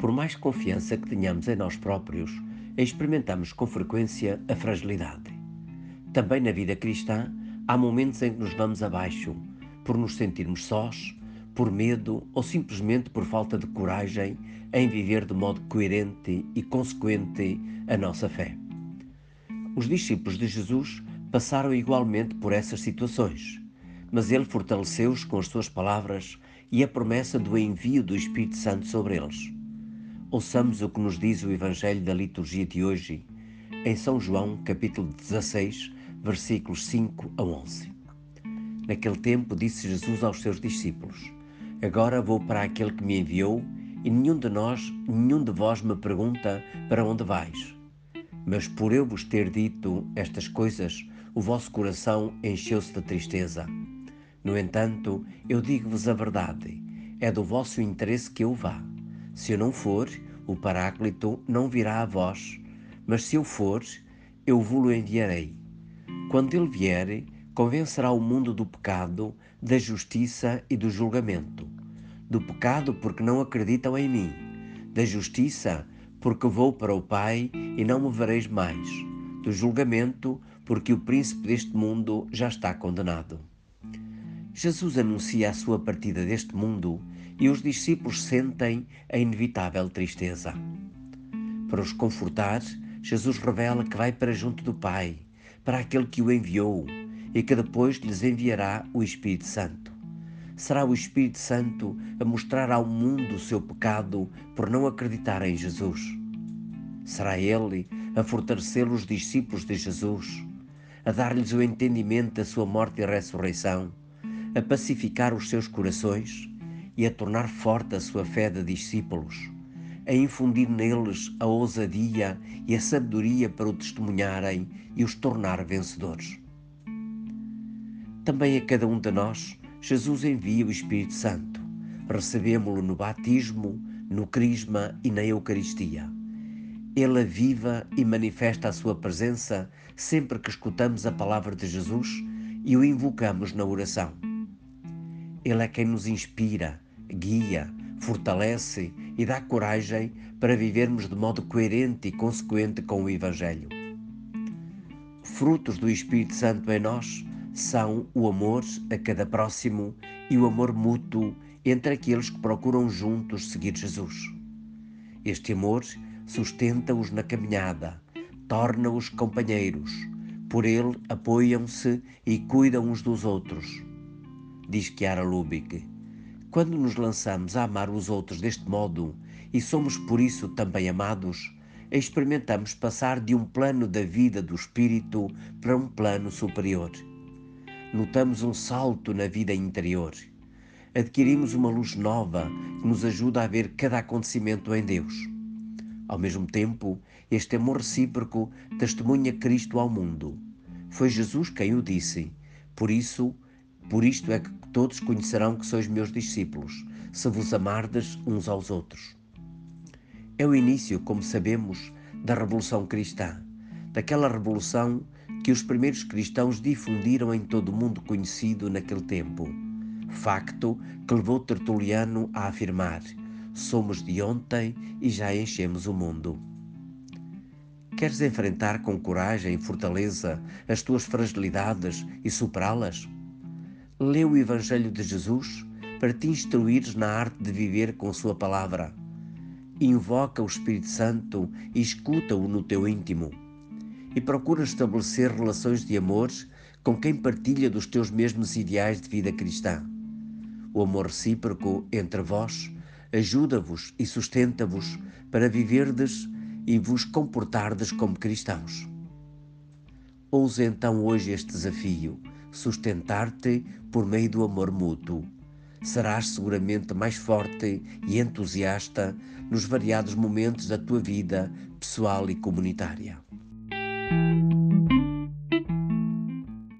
Por mais confiança que tenhamos em nós próprios, experimentamos com frequência a fragilidade. Também na vida cristã há momentos em que nos vamos abaixo, por nos sentirmos sós, por medo ou simplesmente por falta de coragem em viver de modo coerente e consequente a nossa fé. Os discípulos de Jesus passaram igualmente por essas situações, mas ele fortaleceu-os com as suas palavras e a promessa do envio do Espírito Santo sobre eles. Ouçamos o que nos diz o Evangelho da liturgia de hoje, em São João, capítulo 16, versículos 5 a 11. Naquele tempo disse Jesus aos seus discípulos: Agora vou para aquele que me enviou, e nenhum de nós, nenhum de vós me pergunta para onde vais. Mas por eu vos ter dito estas coisas, o vosso coração encheu-se de tristeza. No entanto, eu digo-vos a verdade: é do vosso interesse que eu vá. Se eu não for, o Paráclito não virá a vós, mas se eu for, eu vou-lo enviarei. Quando ele vier, convencerá o mundo do pecado, da justiça e do julgamento. Do pecado, porque não acreditam em mim. Da justiça, porque vou para o Pai e não me vereis mais. Do julgamento, porque o príncipe deste mundo já está condenado. Jesus anuncia a sua partida deste mundo e os discípulos sentem a inevitável tristeza. Para os confortar, Jesus revela que vai para junto do Pai, para aquele que o enviou e que depois lhes enviará o Espírito Santo. Será o Espírito Santo a mostrar ao mundo o seu pecado por não acreditar em Jesus. Será Ele a fortalecer os discípulos de Jesus, a dar-lhes o entendimento da sua morte e ressurreição, a pacificar os seus corações e a tornar forte a sua fé de discípulos, a infundir neles a ousadia e a sabedoria para o testemunharem e os tornar vencedores. Também a cada um de nós, Jesus envia o Espírito Santo. Recebemos-lo no batismo, no crisma e na Eucaristia. Ele aviva e manifesta a sua presença sempre que escutamos a palavra de Jesus e o invocamos na oração. Ele é quem nos inspira, guia, fortalece e dá coragem para vivermos de modo coerente e consequente com o Evangelho. Frutos do Espírito Santo em nós são o amor a cada próximo e o amor mútuo entre aqueles que procuram juntos seguir Jesus. Este amor sustenta-os na caminhada, torna-os companheiros, por ele apoiam-se e cuidam uns dos outros diz Chiara Lubick. Quando nos lançamos a amar os outros deste modo e somos por isso também amados, experimentamos passar de um plano da vida do espírito para um plano superior. Notamos um salto na vida interior. Adquirimos uma luz nova que nos ajuda a ver cada acontecimento em Deus. Ao mesmo tempo, este amor recíproco testemunha Cristo ao mundo. Foi Jesus quem o disse. Por isso, por isto é que todos conhecerão que sois meus discípulos, se vos amardes uns aos outros. É o início, como sabemos, da Revolução Cristã, daquela revolução que os primeiros cristãos difundiram em todo o mundo conhecido naquele tempo. Facto que levou Tertuliano a afirmar: somos de ontem e já enchemos o mundo. Queres enfrentar com coragem e fortaleza as tuas fragilidades e superá-las? Lê o Evangelho de Jesus para te instruires na arte de viver com Sua palavra. Invoca o Espírito Santo e escuta-o no teu íntimo. E procura estabelecer relações de amor com quem partilha dos teus mesmos ideais de vida cristã. O amor recíproco entre vós ajuda-vos e sustenta-vos para viverdes e vos comportardes como cristãos. Ouse então hoje este desafio sustentar-te por meio do amor mútuo. Serás seguramente mais forte e entusiasta nos variados momentos da tua vida pessoal e comunitária.